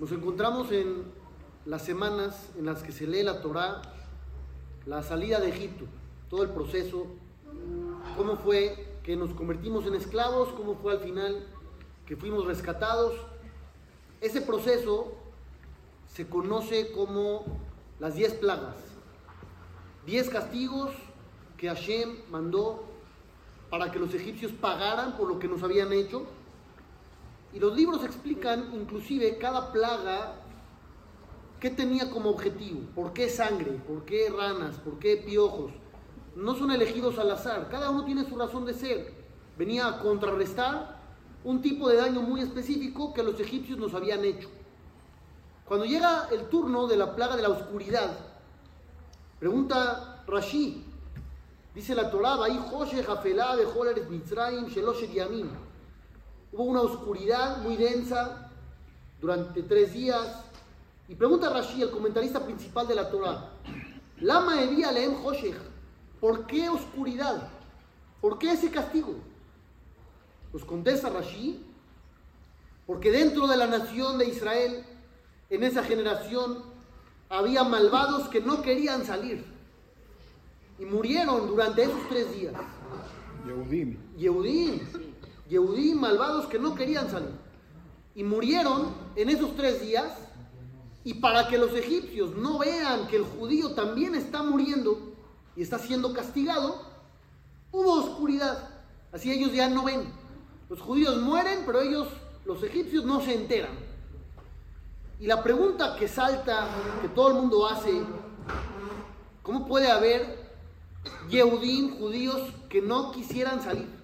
Nos encontramos en las semanas en las que se lee la Torá, la salida de Egipto, todo el proceso, cómo fue que nos convertimos en esclavos, cómo fue al final que fuimos rescatados. Ese proceso se conoce como las diez plagas, diez castigos que Hashem mandó para que los egipcios pagaran por lo que nos habían hecho y los libros explican inclusive cada plaga qué tenía como objetivo, por qué sangre, por qué ranas, por qué piojos. No son elegidos al azar, cada uno tiene su razón de ser. Venía a contrarrestar un tipo de daño muy específico que los egipcios nos habían hecho. Cuando llega el turno de la plaga de la oscuridad, pregunta Rashi, dice la Torah, Hubo una oscuridad muy densa durante tres días. Y pregunta Rashi, el comentarista principal de la Torah, Lama Evia Leem Hoshech, ¿por qué oscuridad? ¿Por qué ese castigo? Pues contesta Rashi, porque dentro de la nación de Israel, en esa generación, había malvados que no querían salir y murieron durante esos tres días. Yehudim. Yehudim. Yehudí malvados que no querían salir. Y murieron en esos tres días. Y para que los egipcios no vean que el judío también está muriendo y está siendo castigado, hubo oscuridad. Así ellos ya no ven. Los judíos mueren, pero ellos, los egipcios, no se enteran. Y la pregunta que salta, que todo el mundo hace, ¿cómo puede haber Yehudim, judíos, que no quisieran salir?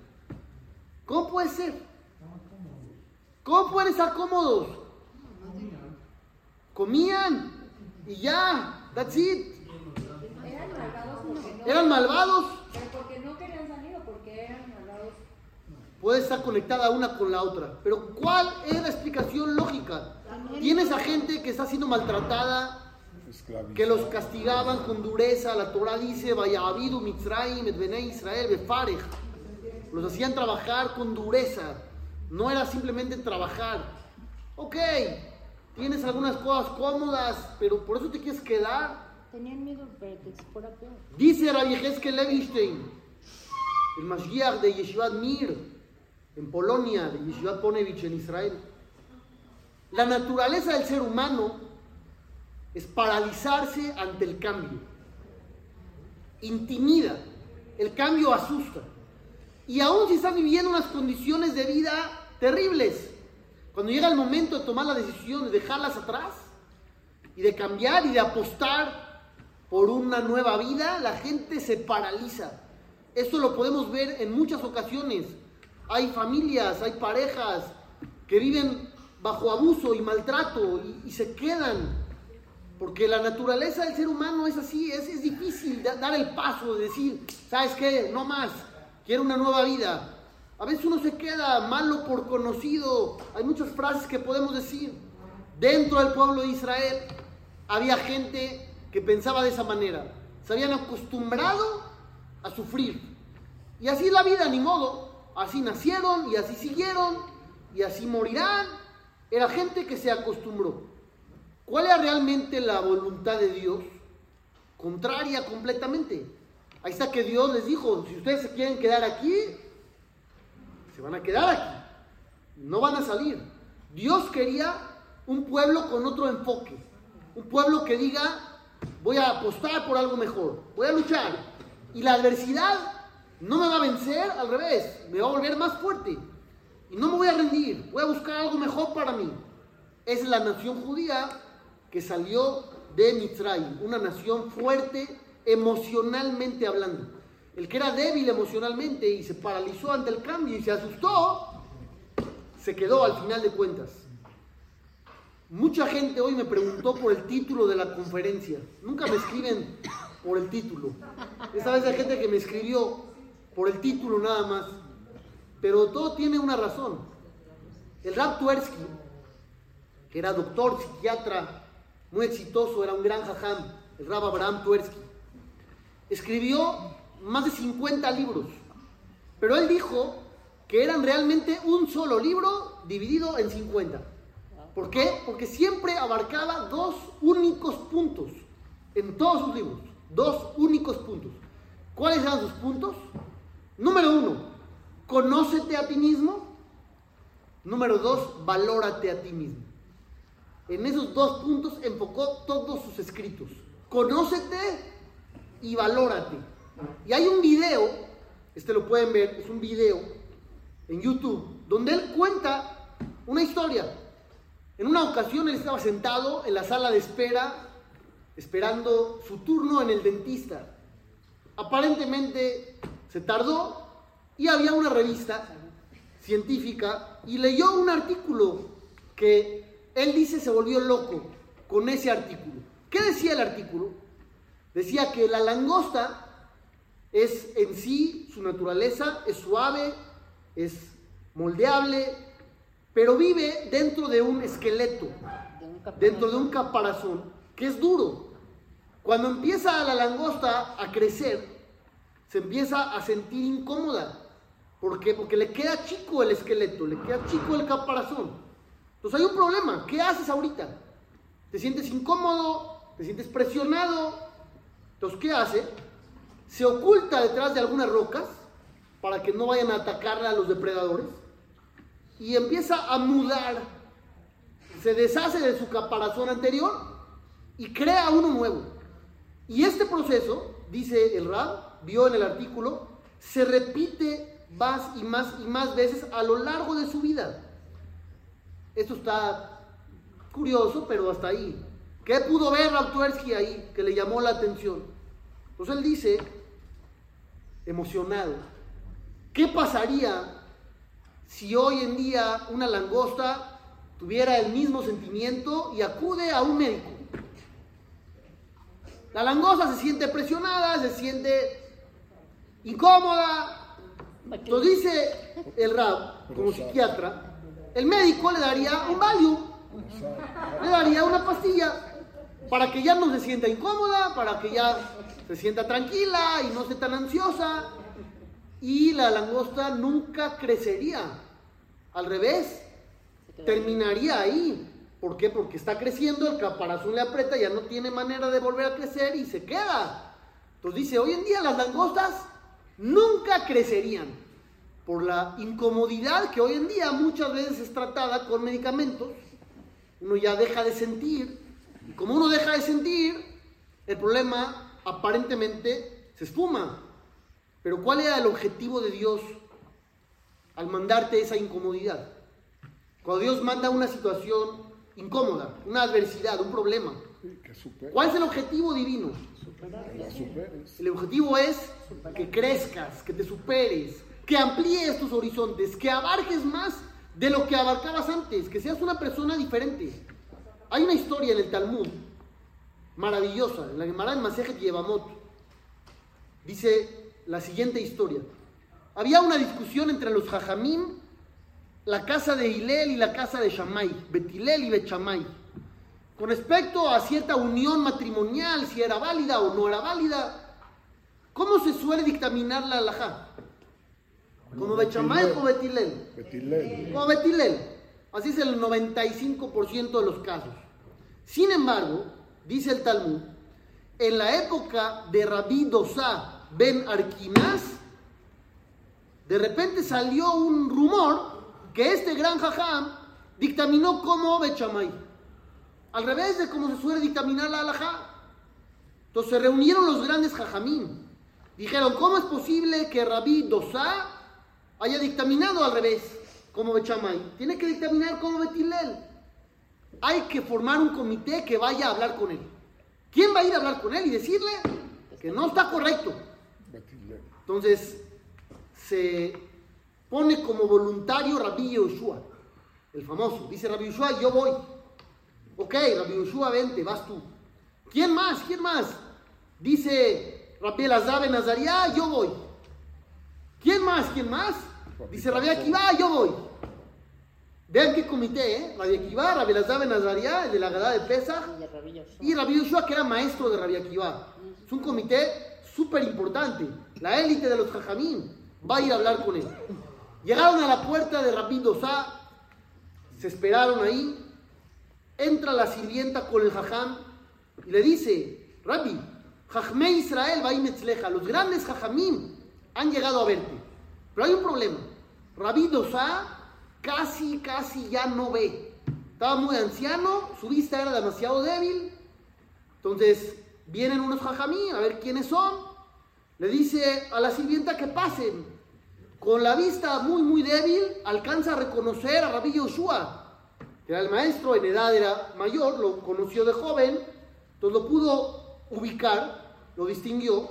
¿Cómo puede ser? ¿Cómo pueden estar cómodos? Comían y ya, that's it. Eran malvados no. Eran malvados. Pero porque no querían salir o porque eran malvados. Puede estar conectada una con la otra. Pero ¿cuál es la explicación lógica? Tienes a gente que está siendo maltratada, que los castigaban con dureza. La Torah dice, Vaya Abidu, Mitzrayim, Israel, Befarej. Los hacían trabajar con dureza. No era simplemente trabajar. Ok, tienes algunas cosas cómodas, pero por eso te quieres quedar. Tenían miedo que se fuera peor. Dice Rabbi Levinstein, el Mashiach de Yeshivat Mir, en Polonia, de Yeshivat Ponevich en Israel. La naturaleza del ser humano es paralizarse ante el cambio. Intimida. El cambio asusta. Y aún si estás viviendo unas condiciones de vida terribles, cuando llega el momento de tomar la decisión de dejarlas atrás y de cambiar y de apostar por una nueva vida, la gente se paraliza. Esto lo podemos ver en muchas ocasiones. Hay familias, hay parejas que viven bajo abuso y maltrato y, se quedan. Porque la naturaleza del ser humano es así, es, es difícil da- dar el paso de decir, ¿sabes qué? No más, quiero una nueva vida. A veces uno se queda malo por conocido. Hay muchas frases que podemos decir. Dentro del pueblo de Israel había gente que pensaba de esa manera. Se habían acostumbrado a sufrir. Y así es la vida, ni modo. Así nacieron y así siguieron y así morirán. Era gente que se acostumbró. ¿Cuál era realmente la voluntad de Dios? Contraria completamente. Ahí está que Dios les dijo, si ustedes se quieren quedar aquí, se van a quedar aquí. No van a salir. Dios quería un pueblo con otro enfoque. Un pueblo que diga, voy a apostar por algo mejor. Voy a luchar. Y la adversidad no me va a vencer, al revés, me va a volver más fuerte. Y no me voy a rendir. Voy a buscar algo mejor para mí. Es la nación judía que salió de Mitzrayim, una nación fuerte emocionalmente hablando. El que era débil emocionalmente y se paralizó ante el cambio y se asustó, se quedó al final de cuentas. Mucha gente hoy me preguntó por el título de la conferencia. Nunca me escriben por el título. Esta vez hay gente que me escribió por el título nada más. Pero todo tiene una razón. El Rab Tversky, que era doctor, psiquiatra, muy exitoso, era un gran jajam, el Rab Abraham Tversky, escribió más de 50 libros. Pero él dijo que eran realmente un solo libro dividido en 50. ¿Por qué? Porque siempre abarcaba dos únicos puntos en todos sus libros. Dos únicos puntos. ¿Cuáles eran sus puntos? Número uno, conócete a ti mismo. Número dos, valórate a ti mismo. En esos dos puntos enfocó todos sus escritos. Conócete y valórate. Y hay un video, este lo pueden ver, es un video en YouTube, donde él cuenta una historia. En una ocasión él estaba sentado en la sala de espera, esperando su turno en el dentista. Aparentemente se tardó y había una revista científica y leyó un artículo que él dice se volvió loco con ese artículo. ¿Qué decía el artículo? Decía que la langosta es en sí, su naturaleza es suave, es moldeable, pero vive dentro de un esqueleto, dentro de un caparazón, que es duro. Cuando empieza la langosta a crecer, se empieza a sentir incómoda. ¿Por qué? Porque le queda chico el esqueleto, le queda chico el caparazón. Entonces hay un problema. ¿Qué haces ahorita? ¿Te sientes incómodo? ¿Te sientes presionado? Entonces, ¿qué hace? Se oculta detrás de algunas rocas para que no vayan a atacarle a los depredadores y empieza a mudar, se deshace de su caparazón anterior y crea uno nuevo. Y este proceso, dice el Rab, vio en el artículo, se repite más y más y más veces a lo largo de su vida. Esto está curioso, pero hasta ahí. ¿Qué pudo ver Rautuersky ahí que le llamó la atención? Pues él dice, emocionado, ¿qué pasaría si hoy en día una langosta tuviera el mismo sentimiento y acude a un médico? La langosta se siente presionada, se siente incómoda. Lo dice el Rab, como psiquiatra, el médico le daría un Valium, le daría una pastilla para que ya no se sienta incómoda, para que ya se sienta tranquila y no esté tan ansiosa. Y la langosta nunca crecería. Al revés, terminaría ahí. ¿Por qué? Porque está creciendo, el caparazón le aprieta, ya no tiene manera de volver a crecer y se queda. Entonces dice, hoy en día las langostas nunca crecerían por la incomodidad que hoy en día muchas veces es tratada con medicamentos. Uno ya deja de sentir y como uno deja de sentir, el problema aparentemente se espuma. Pero ¿cuál era el objetivo de Dios al mandarte esa incomodidad? Cuando Dios manda una situación incómoda, una adversidad, un problema. ¿Cuál es el objetivo divino? El objetivo es que crezcas, que te superes, que amplíes tus horizontes, que abarques más de lo que abarcabas antes, que seas una persona diferente. Hay una historia en el Talmud maravillosa, en la Gemara en Masejet Yevamot. Dice la siguiente historia. Había una discusión entre los Jajamim, la casa de Hilel y la casa de Shammai, Betilel y Bechamay, con respecto a cierta unión matrimonial, si era válida o no era válida. ¿Cómo se suele dictaminar la alajá? ¿Como Bechamay o Betilel? Betilel. Como Betilel. Así es el 95% de los casos. Sin embargo, dice el Talmud, en la época de Rabí Dosá ben Arquinás, de repente salió un rumor que este gran jajam dictaminó como Bechamay. Al revés de cómo se suele dictaminar la alajá. Entonces se reunieron los grandes jajamín. Dijeron, ¿cómo es posible que Rabí Dosá haya dictaminado al revés? Como Bechamay, tiene que dictaminar como Betilel. Hay que formar un comité que vaya a hablar con él. ¿Quién va a ir a hablar con él y decirle que no está correcto? Entonces, se pone como voluntario Rabbi Yoshua, el famoso. Dice Rabbi Yoshua, yo voy. Ok, Rabbi Yoshua, vente, vas tú. ¿Quién más? ¿Quién más? Dice Rabbi Elazar Nazaria, yo voy. ¿Quién más? ¿Quién más? Dice Rabbi Akiva, yo voy. Vean qué comité, ¿eh? Rabbi Akiva, Rabbi Elazar Ben Azaria, el de la Gadá de Pesach, y Rabbi Yoshua, que era maestro de Rabbi Akiva. Es un comité súper importante. La élite de los Jajamín va a ir a hablar con él. Llegaron a la puerta de Rabbi Dosá, se esperaron ahí, entra la sirvienta con el jajam y le dice, Rabbi, Jajme Israel va metzleja, los grandes jajamim han llegado a verte. Pero hay un problema. Rabbi Dosa casi, casi ya no ve. Estaba muy anciano, su vista era demasiado débil. Entonces vienen unos jajamí a ver quiénes son. Le dice a la sirvienta que pasen. Con la vista muy, muy débil, alcanza a reconocer a Rabbi Yoshua, que era el maestro, en edad era mayor, lo conoció de joven, entonces lo pudo ubicar, lo distinguió,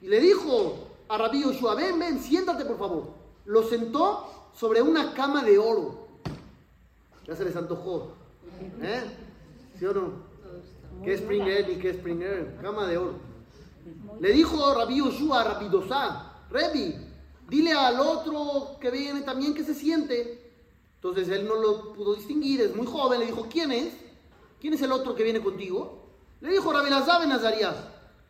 y le dijo a Rabbi Yoshua, ven, ven, siéntate por favor. Lo sentó sobre una cama de oro. Ya se les antojó. ¿Eh? ¿Sí o no? ¿Qué es Springer y qué es Springer? Cama de oro. Le dijo Rabbi Yoshua a Rabbi Dosá, Rebi, dile al otro que viene también que se siente. Entonces él no lo pudo distinguir, es muy joven. Le dijo, ¿quién es? ¿Quién es el otro que viene contigo? Le dijo Rabbi Lazar Nazarías.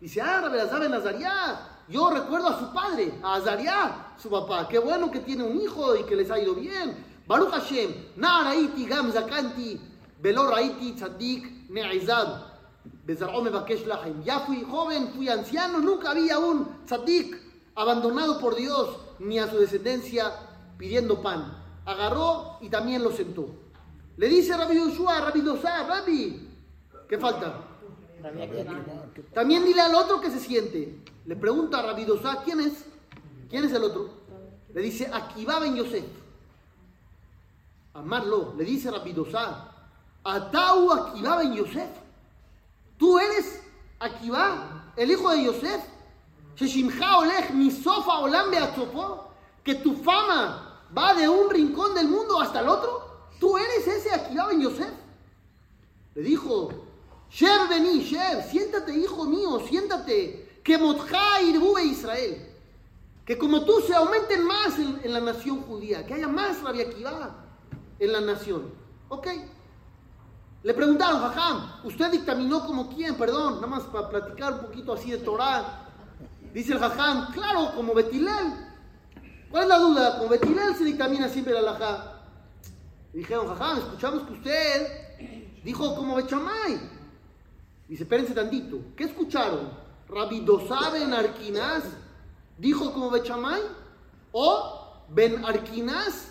Dice, ah, Rabbi Lazar Nazarías. Yo recuerdo a su padre, a Azaria, su papá. Qué bueno que tiene un hijo y que les ha ido bien. Baruch Hashem, na raiti gam zakanti, velo raiti tzadik ne'izad, mebakesh lahem. Ya fui joven, fui anciano, nunca había un tzadik abandonado por Dios, ni a su descendencia pidiendo pan. Agarró y también lo sentó. Le dice Rabbi Yoshua, Rabbi Dosá, Rabbi, ¿qué falta? También dile al otro que se siente. Le pregunta a Rabbi ¿quién es? ¿Quién es el otro? Le dice, Akiva ben Yosef. Amarlo, le dice Rabbi Atau Akiva ben Yosef. Tú eres Akiva, el hijo de Yosef. Olam beatzofo. Que tu fama va de un rincón del mundo hasta el otro. Tú eres ese Akiva ben Yosef. Le dijo, Sher vení, Sher, siéntate, hijo mío, siéntate. Que Motja Irbu Israel. Que como tú se aumenten más en, la nación judía, que haya más Rabbi Akiva en la nación. Ok. Le preguntaron, Jajam, ¿usted dictaminó como quién? Perdón, nada más para platicar un poquito así de Torah. Dice el Jajam, claro, como Betilel. ¿Cuál es la duda? Como Betilel se dictamina siempre la Alajá. Dijeron, Jajam, escuchamos que usted dijo como Bechamay. Dice, espérense tantito. ¿Qué escucharon? Rabbi Dosá Ben Arquinaz dijo como Bechamay. O Ben Arquinaz,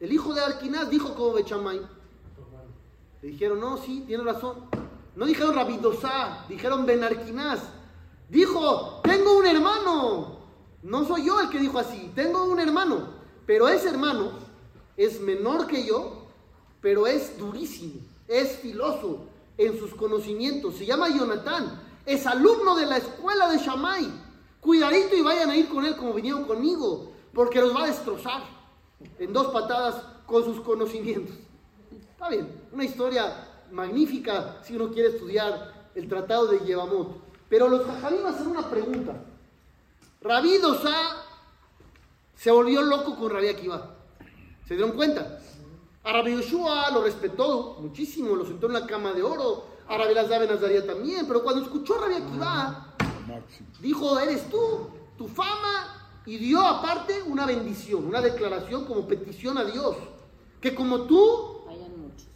el hijo de Arquinaz, dijo como Bechamay. Le dijeron, no, sí, tiene razón. No dijeron Rabbi Dosá, dijeron Ben Arquinaz. Dijo, tengo un hermano. No soy yo el que dijo así, tengo un hermano. Pero ese hermano es menor que yo, pero es durísimo, es filoso en sus conocimientos. Se llama Jonathan, es alumno de la escuela de Shammai. Cuidadito y vayan a ir con él como vinieron conmigo, porque los va a destrozar en dos patadas con sus conocimientos. Está bien, una historia magnífica si uno quiere estudiar el tratado de Yevamot. Pero los jajamim hacen una pregunta. Rabí Dosá se volvió loco con Rabí Akiva. ¿Se dieron cuenta? A Rabbi Yoshua lo respetó muchísimo, lo sentó en la cama de oro. A Rabbi Lazar Nazaria también. Pero cuando escuchó a Rabbi Akiva, dijo, eres tú, tu fama. Y dio aparte una bendición, una declaración como petición a Dios. Que como tú,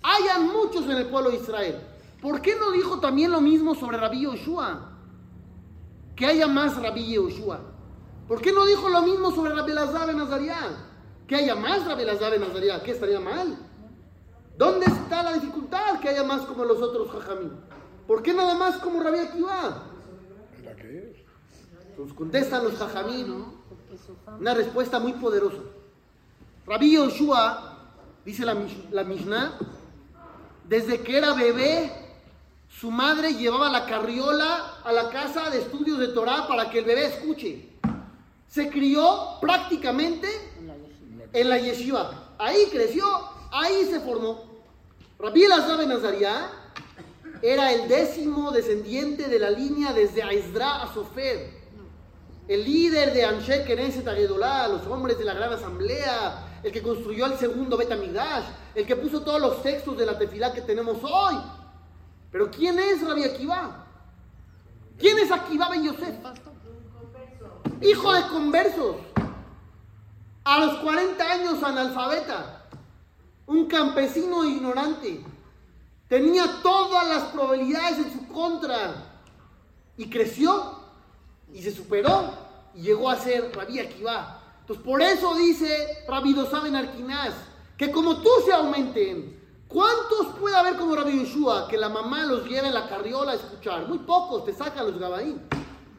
hayan muchos en el pueblo de Israel. ¿Por qué no dijo también lo mismo sobre Rabbi Yoshua? Que haya más Rabbi Yoshua. ¿Por qué no dijo lo mismo sobre Rabbi Lazar Nazaria? Que haya más Rabbi Lazar Nazaria. ¿Qué estaría mal? ¿Dónde está la dificultad que haya más como los otros jajamí? ¿Por qué nada más como Rabbi Akiva? Nos contestan los jajamí, ¿no? Una respuesta muy poderosa. Rabbi Yoshua, dice la, la Mishnah, desde que era bebé, su madre llevaba la carriola a la casa de estudios de Torah para que el bebé escuche. Se crió prácticamente en la yeshiva. Ahí creció, ahí se formó. Rabbi Elazar ben Azaria era el décimo descendiente de la línea desde Aizra a Sofer. El líder de Anshe Knesset Agedolá, los hombres de la gran asamblea, el que construyó el segundo Betamidash, el que puso todos los textos de la tefilá que tenemos hoy. Pero ¿quién es Rabbi Akiva? ¿Quién es Akiva Ben Yosef? Hijo de conversos. A los 40 años analfabeta. Un campesino ignorante. Tenía todas las probabilidades en su contra. Y creció y se superó y llegó a ser Rabí Akiva. Entonces, por eso dice Rabbi Dosaben Arquinaz, que como tú se aumenten, ¿cuántos puede haber como Rabbi Yeshua que la mamá los lleve en la carriola a escuchar? Muy pocos, te sacan los gabaín.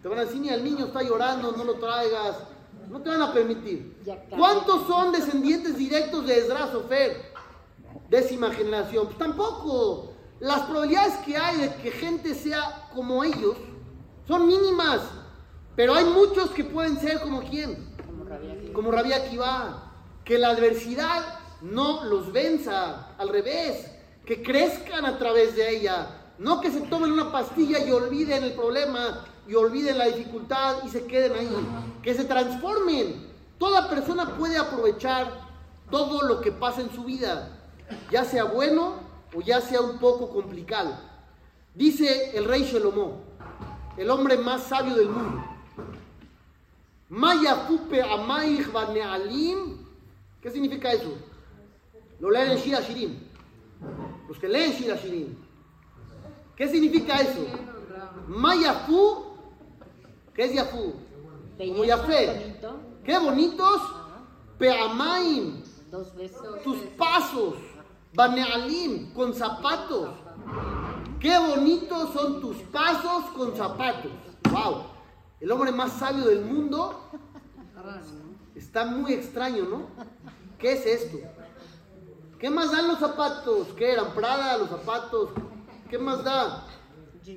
Te van a decir, ni el niño está llorando, no lo traigas. No te van a permitir. ¿Cuántos son descendientes directos de Esdras Sofer? Décima generación. Pues tampoco. Las probabilidades que hay de que gente sea como ellos son mínimas. Pero hay muchos que pueden ser como quién. Como Rabia Akiva. Que la adversidad no los venza. Al revés. Que crezcan a través de ella. No que se tomen una pastilla y olviden el problema y olviden la dificultad y se queden ahí. Que se transformen. Toda persona puede aprovechar todo lo que pasa en su vida, ya sea bueno o ya sea un poco complicado. Dice el rey Shelomó, el hombre más sabio del mundo. Maya Pupe Amaich Banealim. ¿Qué significa eso? Lo leen en Shira Shirim. Los que leen Shira Shirim. ¿Qué significa eso? Mayafu ¿Qué es Yafú? Como Yafé. Qué bonitos. Peamaim. Tus pasos. Banealim. Con zapatos. Qué bonitos son tus pasos con zapatos. Wow. El hombre más sabio del mundo. Está muy extraño, ¿no? ¿Qué es esto? ¿Qué más dan los zapatos? ¿Qué eran? Prada, los zapatos. ¿Qué más da?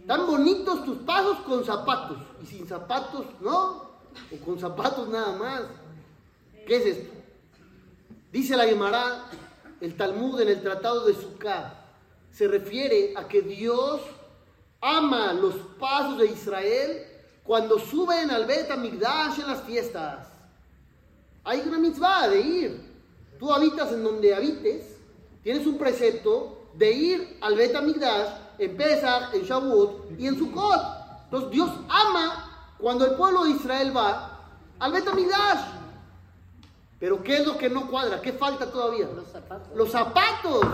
Tan bonitos tus pasos con zapatos. Y sin zapatos, no. O con zapatos nada más. ¿Qué es esto? Dice la Gemara, el Talmud en el Tratado de Sukkah, se refiere a que Dios ama los pasos de Israel cuando suben al Bet Amigdash en las fiestas. Hay una mitzvah de ir. Tú habitas en donde habites, tienes un precepto de ir al Bet Amigdash en Pesach, en Shavuot y en Sukkot. Entonces Dios ama cuando el pueblo de Israel va al Betamidash. Pero ¿qué es lo que no cuadra? ¿Qué falta todavía? Los zapatos. Los zapatos.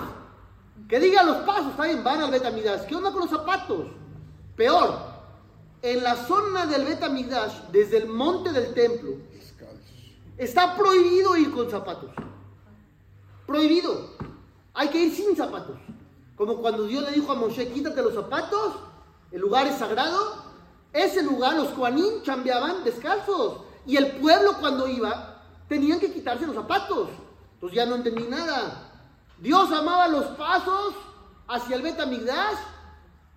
Que diga los pasos, está bien, van al Betamidash. ¿Qué onda con los zapatos? Peor, en la zona del Betamidash, desde el monte del templo, está prohibido ir con zapatos. Prohibido. Hay que ir sin zapatos. Como cuando Dios le dijo a Moshe, quítate los zapatos, el lugar es sagrado. Ese lugar, los Juanín chambeaban descalzos. Y el pueblo cuando iba, tenían que quitarse los zapatos. Entonces ya no entendí nada. Dios amaba los pasos hacia el Betamigdash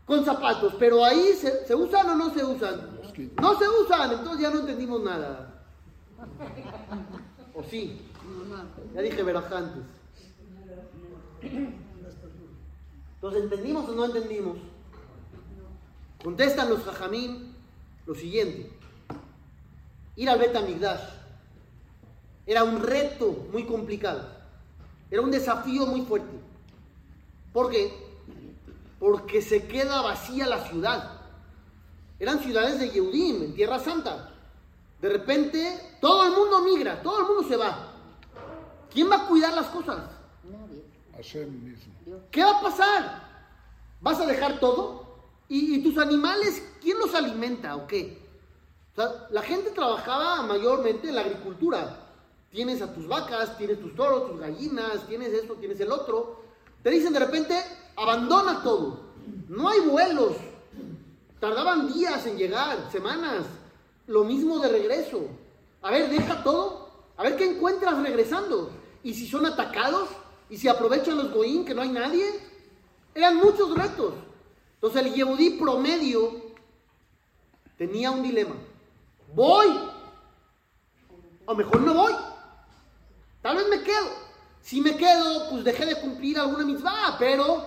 con zapatos. Pero ahí, ¿se, ¿se usan o no se usan? No se usan, entonces ya no entendimos nada. ¿O sí? Ya dije verajantes. Entonces, ¿entendimos o no entendimos? Contestan los jajamín lo siguiente. Ir al Bet Amigdash era un reto muy complicado. Era un desafío muy fuerte. ¿Por qué? Porque se queda vacía la ciudad. Eran ciudades de Yehudim, en Tierra Santa. De repente, todo el mundo migra, todo el mundo se va. ¿Quién va a cuidar las cosas? Nadie. Hashem mismo. ¿Qué va a pasar? ¿Vas a dejar todo? ¿Y, y tus animales, quién los alimenta o qué? O sea, la gente trabajaba mayormente en la agricultura. Tienes a tus vacas, tienes tus toros, tus gallinas, tienes esto, tienes el otro. Te dicen de repente, abandona todo. No hay vuelos. Tardaban días en llegar, semanas. Lo mismo de regreso. A ver, deja todo. A ver qué encuentras regresando. Y si son atacados, y si aprovechan los goín que no hay nadie. Eran muchos retos. Entonces el Yehudí promedio tenía un dilema. ¿Voy? O mejor no voy. Tal vez me quedo. Si me quedo, pues dejé de cumplir alguna mitzvah, pero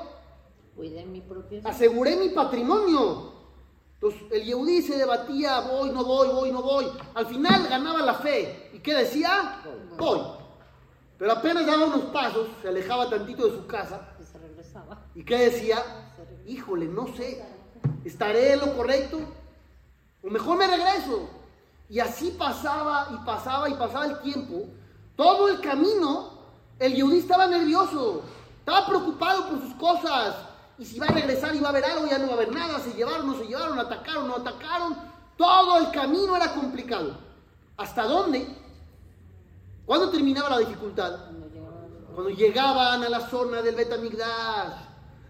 Cuidé mi propio. aseguré mi patrimonio. Entonces el Yehudí se debatía, voy, no voy, voy, no voy. Al final ganaba la fe. ¿Y qué decía? Voy. Pero apenas daba unos pasos, se alejaba tantito de su casa. Que se regresaba. ¿Y qué decía? Híjole, no sé. ¿Estaré en lo correcto? O mejor me regreso. Y así pasaba y pasaba y pasaba el tiempo. Todo el camino, el Yehudí estaba nervioso. Estaba preocupado por sus cosas. Y si va a regresar y va a haber algo, ya no va a haber nada. Se llevaron, no se llevaron, atacaron, no atacaron. Todo el camino era complicado. ¿Hasta dónde? ¿Cuándo terminaba la dificultad? Cuando llegaban a la zona del Betamigdash,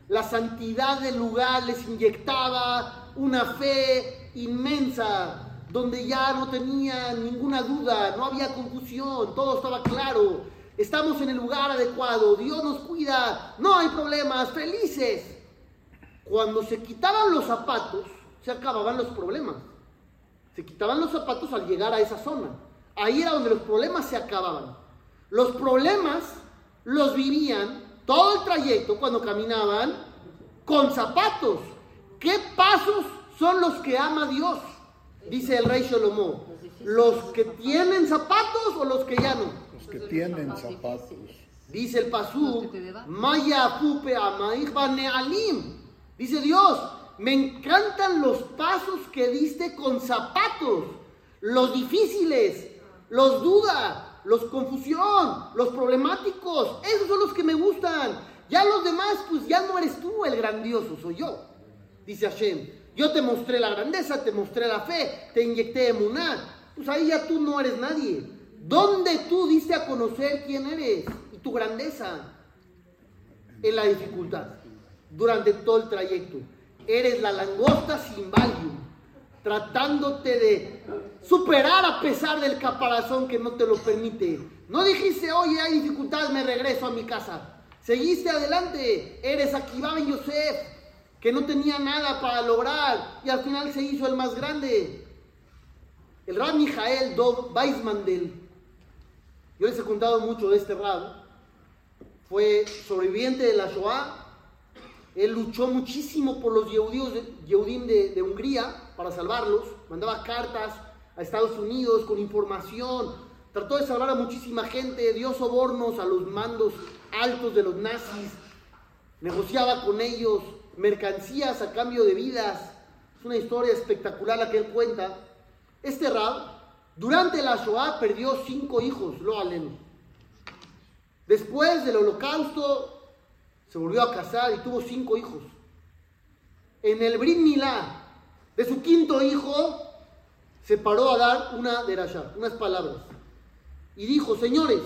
la santidad del lugar les inyectaba una fe inmensa, donde ya no tenía ninguna duda, no había confusión, todo estaba claro. Estamos en el lugar adecuado, Dios nos cuida, no hay problemas, felices. Cuando se quitaban los zapatos, se acababan los problemas. Se quitaban los zapatos al llegar a esa zona. Ahí era donde los problemas se acababan. Los problemas los vivían todo el trayecto cuando caminaban con zapatos. ¿Qué pasos son los que ama Dios? Dice el rey Shlomo. ¿Los que tienen zapatos o los que ya no? Los que tienen zapatos. Dice el Pasú. Maya pupe amaihba nealim. Dice Dios, me encantan los pasos que diste con zapatos, los difíciles, los duda, los confusión, los problemáticos. Esos son los que me gustan. Ya los demás, pues ya no eres tú el grandioso, soy yo. Dice Hashem, yo te mostré la grandeza, te mostré la fe, te inyecté emuná. Pues ahí ya tú no eres nadie. ¿Dónde tú diste a conocer quién eres y tu grandeza? En la dificultad, durante todo el trayecto. Eres la langosta sin valium, tratándote de superar a pesar del caparazón que no te lo permite. No dijiste, oye, hay dificultad, me regreso a mi casa. Seguiste adelante, eres Akiva Ben Yosef, que no tenía nada para lograr y al final se hizo el más grande. El Rab Mijael Dov Weismandel, yo les he contado mucho de este Rab, fue sobreviviente de la Shoah. Él luchó muchísimo por los Yehudim de, de Hungría para salvarlos. Mandaba cartas a Estados Unidos con información. Trató de salvar a muchísima gente. Dio sobornos a los mandos altos de los nazis. Negociaba con ellos mercancías a cambio de vidas. Es una historia espectacular la que él cuenta. Este Rab, durante la Shoah, perdió cinco hijos, lo aleno. Después del holocausto, se volvió a casar y tuvo cinco hijos. En el Brit Milá de su quinto hijo, se paró a dar una derashá, unas palabras. Y dijo, señores,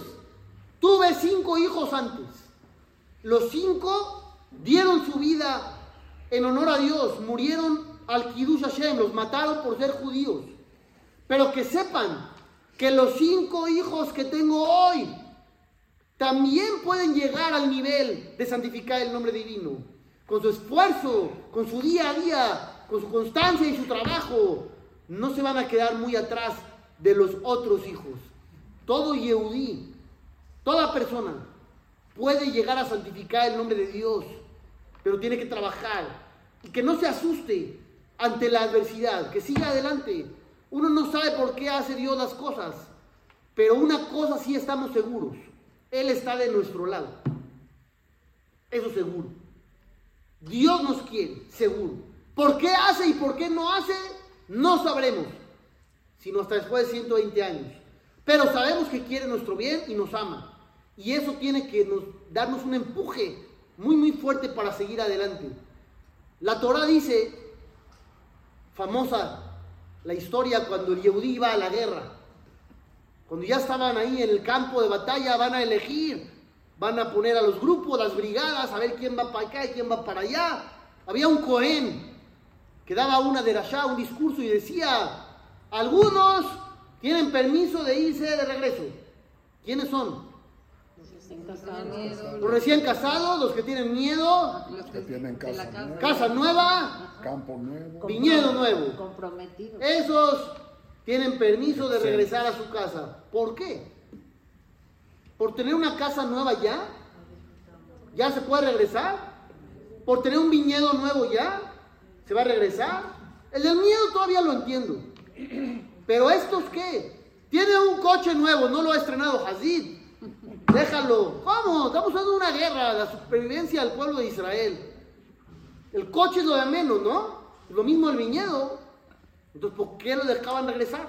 tuve cinco hijos antes. Los cinco dieron su vida en honor a Dios, murieron al Kiddush Hashem, los mataron por ser judíos. Pero que sepan que los cinco hijos que tengo hoy también pueden llegar al nivel de santificar el nombre divino. Con su esfuerzo, con su día a día, con su constancia y su trabajo, no se van a quedar muy atrás de los otros hijos. Todo Yehudí, toda persona puede llegar a santificar el nombre de Dios, pero tiene que trabajar y que no se asuste ante la adversidad, que siga adelante. Uno no sabe por qué hace Dios las cosas, pero una cosa sí estamos seguros, Él está de nuestro lado. Eso seguro. Dios nos quiere, seguro. ¿Por qué hace y por qué no hace? No sabremos, sino hasta después de 120 años. Pero sabemos que quiere nuestro bien y nos ama. Y eso tiene que nos, darnos un empuje muy, muy fuerte para seguir adelante. La Torah dice, famosa la historia cuando el Yehudí iba a la guerra. Cuando ya estaban ahí en el campo de batalla, van a elegir, van a poner a los grupos, las brigadas, a ver quién va para acá y quién va para allá. Había un Cohen que daba una derashá, un discurso y decía, algunos tienen permiso de irse de regreso. ¿Quiénes son? Los recién casados. Los recién casados, los que tienen miedo, Los que tienen casa nueva. casa nueva, Campo nuevo. Viñedo nuevo. Comprometidos. esos tienen permiso de regresar a su casa. ¿Por qué? ¿Por tener una casa nueva ya? ¿Ya se puede regresar? ¿Por tener un viñedo nuevo ya? ¿Se va a regresar? El del miedo todavía lo entiendo. Pero estos qué? Tiene un coche nuevo, no lo ha estrenado Hazid. Déjalo. ¿Cómo? Estamos haciendo una guerra, la supervivencia del pueblo de Israel. El coche es lo de menos, ¿no? Lo mismo el viñedo. Entonces, ¿por qué lo dejaban regresar?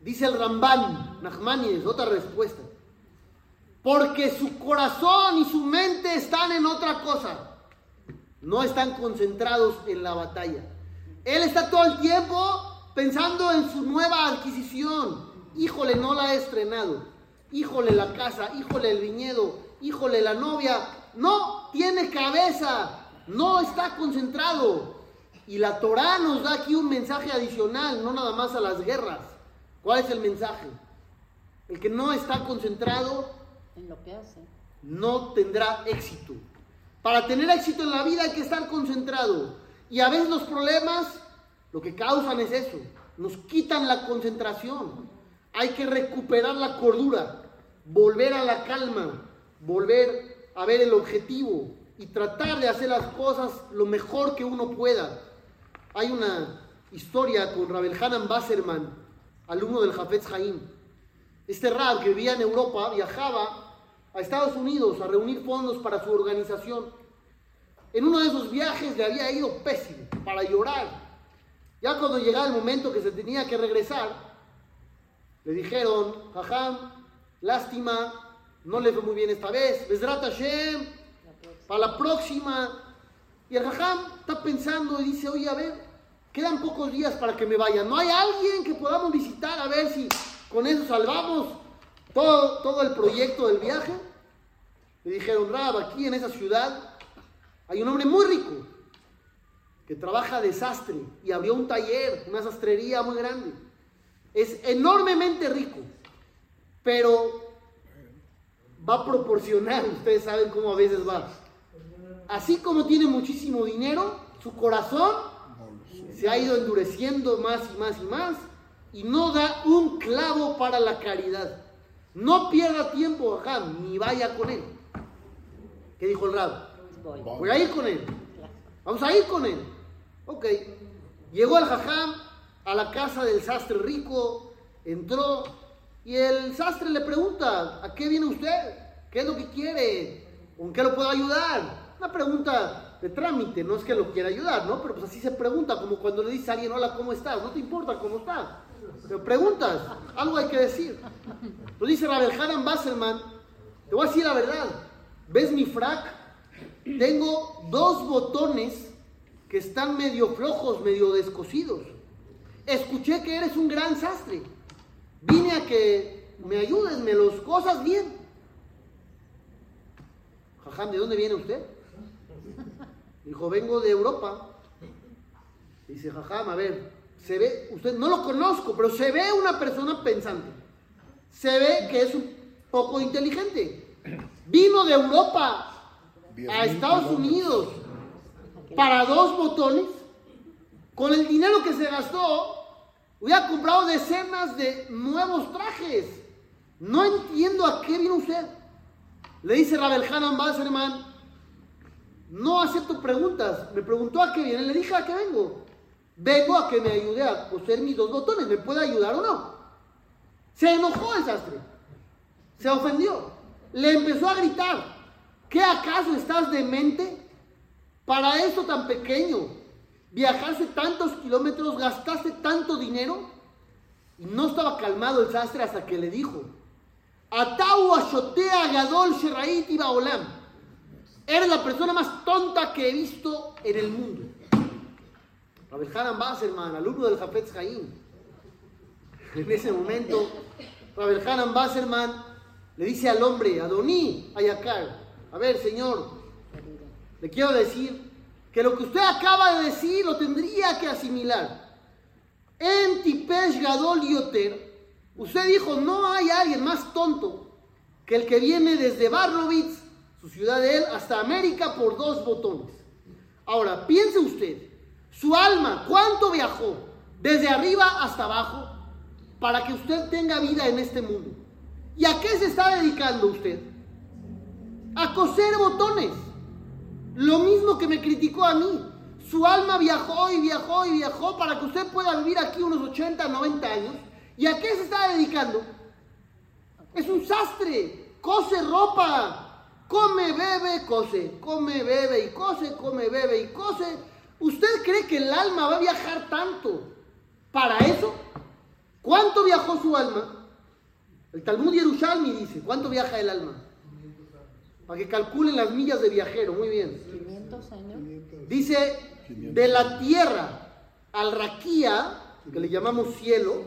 Dice el Ramban, Nachmanides, otra respuesta. Porque su corazón y su mente están en otra cosa. No están concentrados en la batalla. Él está todo el tiempo pensando en su nueva adquisición. Híjole, no la he estrenado. Híjole, la casa. Híjole, el viñedo. Híjole, la novia. No tiene cabeza. No está concentrado. Y la Torah nos da aquí un mensaje adicional, no nada más a las guerras. ¿Cuál es el mensaje? El que no está concentrado En lo que hace. no tendrá éxito. Para tener éxito en la vida hay que estar concentrado. Y a veces los problemas lo que causan es eso. Nos quitan la concentración. Hay que recuperar la cordura, volver a la calma, volver a ver el objetivo y tratar de hacer las cosas lo mejor que uno pueda. Hay una historia con Rabel Hanan Basserman, alumno del Jafetz Haim. Este Rab que vivía en Europa viajaba a Estados Unidos a reunir fondos para su organización. En uno de esos viajes le había ido pésimo, para llorar. Ya cuando llegaba el momento que se tenía que regresar, le dijeron, Jajam, lástima, no le fue muy bien esta vez, Besrat Hashem, para la próxima. Y el Jajam está pensando y dice, oye, a ver, quedan pocos días para que me vaya. ¿No hay alguien que podamos visitar a ver si con eso salvamos todo, todo el proyecto del viaje? Le dijeron, Rab, aquí en esa ciudad hay un hombre muy rico que trabaja de sastre y abrió un taller, una sastrería muy grande. Es enormemente rico, pero va a proporcionar, ustedes saben cómo a veces va. Así como tiene muchísimo dinero, su corazón se ha ido endureciendo más y más y más y no da un clavo para la caridad. No pierda tiempo acá, ni vaya con él. ¿Qué dijo el rab? Voy. Voy a ir con él. Vamos a ir con él. Ok. Llegó el jajam a la casa del sastre rico, entró y el sastre le pregunta, ¿a qué viene usted? ¿Qué es lo que quiere? ¿Con qué lo puedo ayudar? Una pregunta de trámite, no es que lo quiera ayudar, ¿no? Pero pues así se pregunta, como cuando le dice a alguien, hola, ¿cómo estás? No te importa cómo estás. Pero preguntas, algo hay que decir. Lo dice Rabel Hanan Basselman, te voy a decir la verdad, ¿ves mi frac? Tengo dos botones que están medio flojos, medio descosidos. Escuché que eres un gran sastre. Vine a que me ayudes, me los cosas bien. Jajam, ¿de dónde viene usted? Dijo, vengo de Europa. Dice, Jajam, a ver, se ve, usted no lo conozco, pero se ve una persona pensante. Se ve que es un poco inteligente. Vino de Europa a Estados. Unidos para dos botones, con el dinero que se gastó, hubiera comprado decenas de nuevos trajes. No entiendo a qué vino usted. Le dice Rabel Hanan Basserman, no acepto preguntas. Me preguntó a qué viene, le dije a qué vengo. Vengo a que me ayude a coser mis dos botones. ¿Me puede ayudar o no? Se enojó el sastre. Se ofendió. Le empezó a gritar. ¿Qué acaso estás demente? Para eso tan pequeño, viajaste tantos kilómetros, gastaste tanto dinero. Y no estaba calmado el sastre hasta que le dijo, Atau Ashotea Gadol Sheraiti Baolam. Eres la persona más tonta que he visto en el mundo. Rabel Hanan Basserman, alumno del Jafetz Haim. En ese momento, Rabel Hanan Basserman le dice al hombre, Adoní Ayakar, a ver, señor, le quiero decir que lo que usted acaba de decir lo tendría que asimilar. En Tipesh Gadol Yoter, usted dijo, no hay alguien más tonto que el que viene desde Barrovitz, su ciudad de él, hasta América por dos botones. Ahora, piense usted, su alma, ¿cuánto viajó? Desde arriba hasta abajo, para que usted tenga vida en este mundo. ¿Y a qué se está dedicando usted? A coser botones. Lo mismo que me criticó a mí. Su alma viajó y viajó y viajó para que usted pueda vivir aquí unos 80, 90 años. ¿Y a qué se está dedicando? Es un sastre. Cose ropa. Come, bebe, cose. Come, bebe y cose. Come, bebe y cose. ¿Usted cree que el alma va a viajar tanto para eso? ¿Cuánto viajó su alma? El Talmud Yerushalmi dice, ¿cuánto viaja el alma? Para que calculen las millas de viajero, muy bien. 500 años. Dice, de la tierra al Raquía, que le llamamos cielo,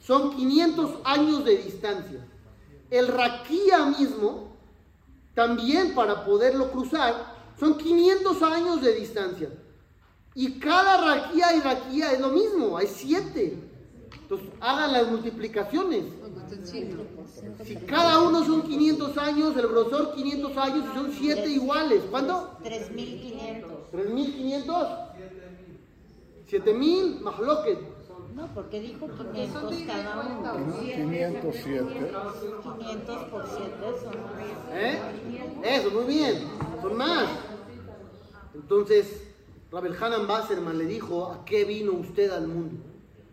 son 500 años de distancia. El Raquía mismo, también para poderlo cruzar, son 500 años de distancia. Y cada Raquía y Raquía es lo mismo, hay 7. Entonces, hagan las multiplicaciones. Si cada uno son 500 años, el grosor 500 años y son 7 iguales. ¿Cuánto? 3500. 3.500. 7.000, mahloket. No, porque dijo 500 cada uno. 507. 500 por 7 son ¿Eh? Eso, muy bien. Son más. Entonces, Rabel Hanan Basserman le dijo, ¿a qué vino usted al mundo?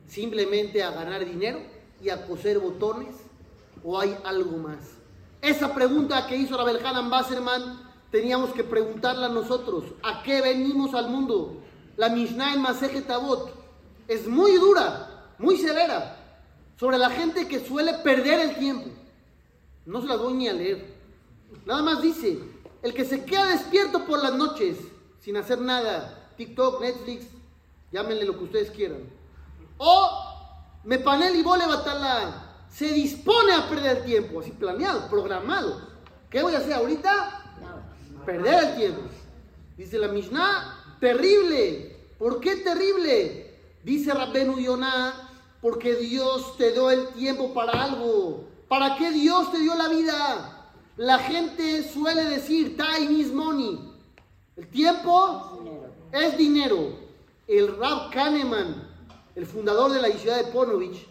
¿Simplemente a ganar dinero y a coser botones? ¿O hay algo más? Esa pregunta que hizo Rabel Hanan Basserman teníamos que preguntarla nosotros. ¿A qué venimos al mundo? La Mishnah en Masejet Avot es muy dura, muy severa, sobre la gente que suele perder el tiempo. No se las voy ni a leer. Nada más dice, el que se queda despierto por las noches sin hacer nada, TikTok, Netflix, llámenle lo que ustedes quieran. O me panel y vole batala, se dispone a perder el tiempo, así planeado, programado. ¿Qué voy a hacer ahorita? Perder el tiempo. Dice la Mishnah, terrible. ¿Por qué terrible? Dice Rabbenu Yonah, porque Dios te dio el tiempo para algo. ¿Para qué Dios te dio la vida? La gente suele decir, time is money. El tiempo Dinero. es dinero. El Rab Kahneman, el fundador de la ciudad de Ponovich,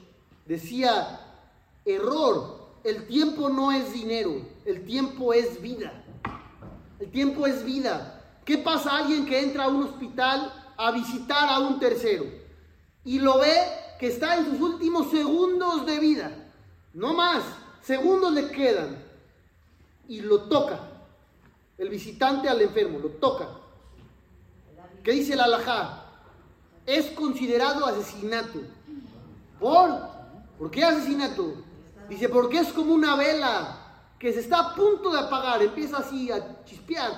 decía, error, el tiempo no es dinero, el tiempo es vida. El tiempo es vida. ¿Qué pasa a alguien que entra a un hospital a visitar a un tercero y lo ve que está en sus últimos segundos de vida? No más, segundos le quedan. Y lo toca. El visitante al enfermo, lo toca. ¿Qué dice el alajá? Es considerado asesinato. ¿Por? ¿Por qué asesinato? Dice, porque es como una vela que se está a punto de apagar, empieza así a chispear.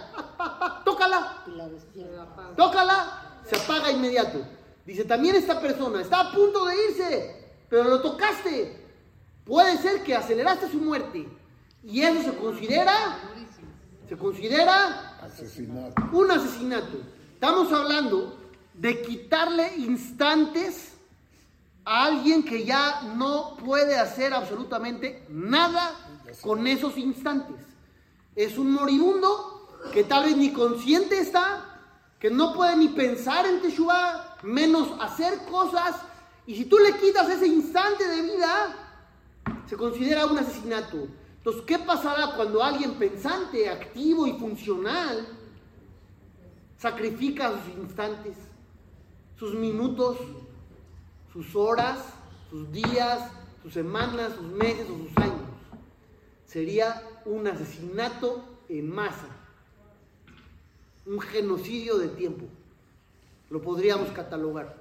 Tócala, tócala, se apaga inmediato. Dice, también esta persona está a punto de irse, pero lo tocaste. Puede ser que aceleraste su muerte. Y eso se considera, se considera Asesinato. un asesinato. Estamos hablando de quitarle instantes a alguien que ya no puede hacer absolutamente nada con esos instantes. Es un moribundo que tal vez ni consciente está, que no puede ni pensar en Teshuvah, menos hacer cosas. Y si tú le quitas ese instante de vida, se considera un asesinato. Entonces, ¿qué pasará cuando alguien pensante, activo y funcional sacrifica sus instantes, sus minutos, sus horas, sus días, sus semanas, sus meses o sus años? Sería un asesinato en masa, un genocidio de tiempo. Lo podríamos catalogar.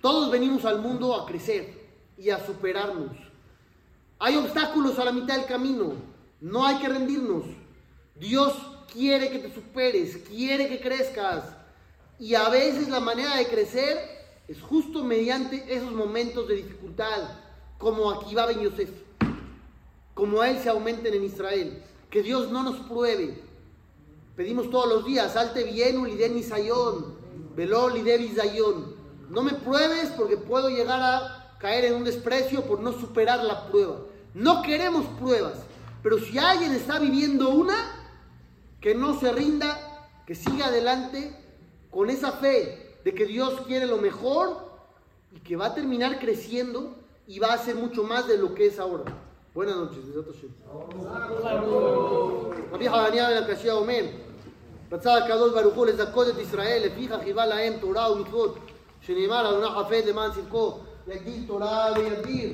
Todos venimos al mundo a crecer y a superarnos. Hay obstáculos a la mitad del camino. No hay que rendirnos. Dios quiere que te superes, quiere que crezcas. Y a veces la manera de crecer es justo mediante esos momentos de dificultad, como aquí va Ben Yosef, como él se aumenten en Israel. Que Dios no nos pruebe. Pedimos todos los días, salte bien, ulide nisayón, veló ulide bizayón. No me pruebes porque puedo llegar a caer en un desprecio por no superar la prueba. No queremos pruebas, pero si alguien está viviendo una, que no se rinda, que siga adelante con esa fe de que Dios quiere lo mejor y que va a terminar creciendo y va a ser mucho más de lo que es ahora. Buenas noches, Besat Hashem. רבי חנניה בן הקשיא אומר, רצה הקדוש ברוך הוא לזכות את ישראל, לפיכך חיבה להם תורה ומצוות, שנאמר אדוני חפץ למען צדקו, יגדיל תורה ויגדיר.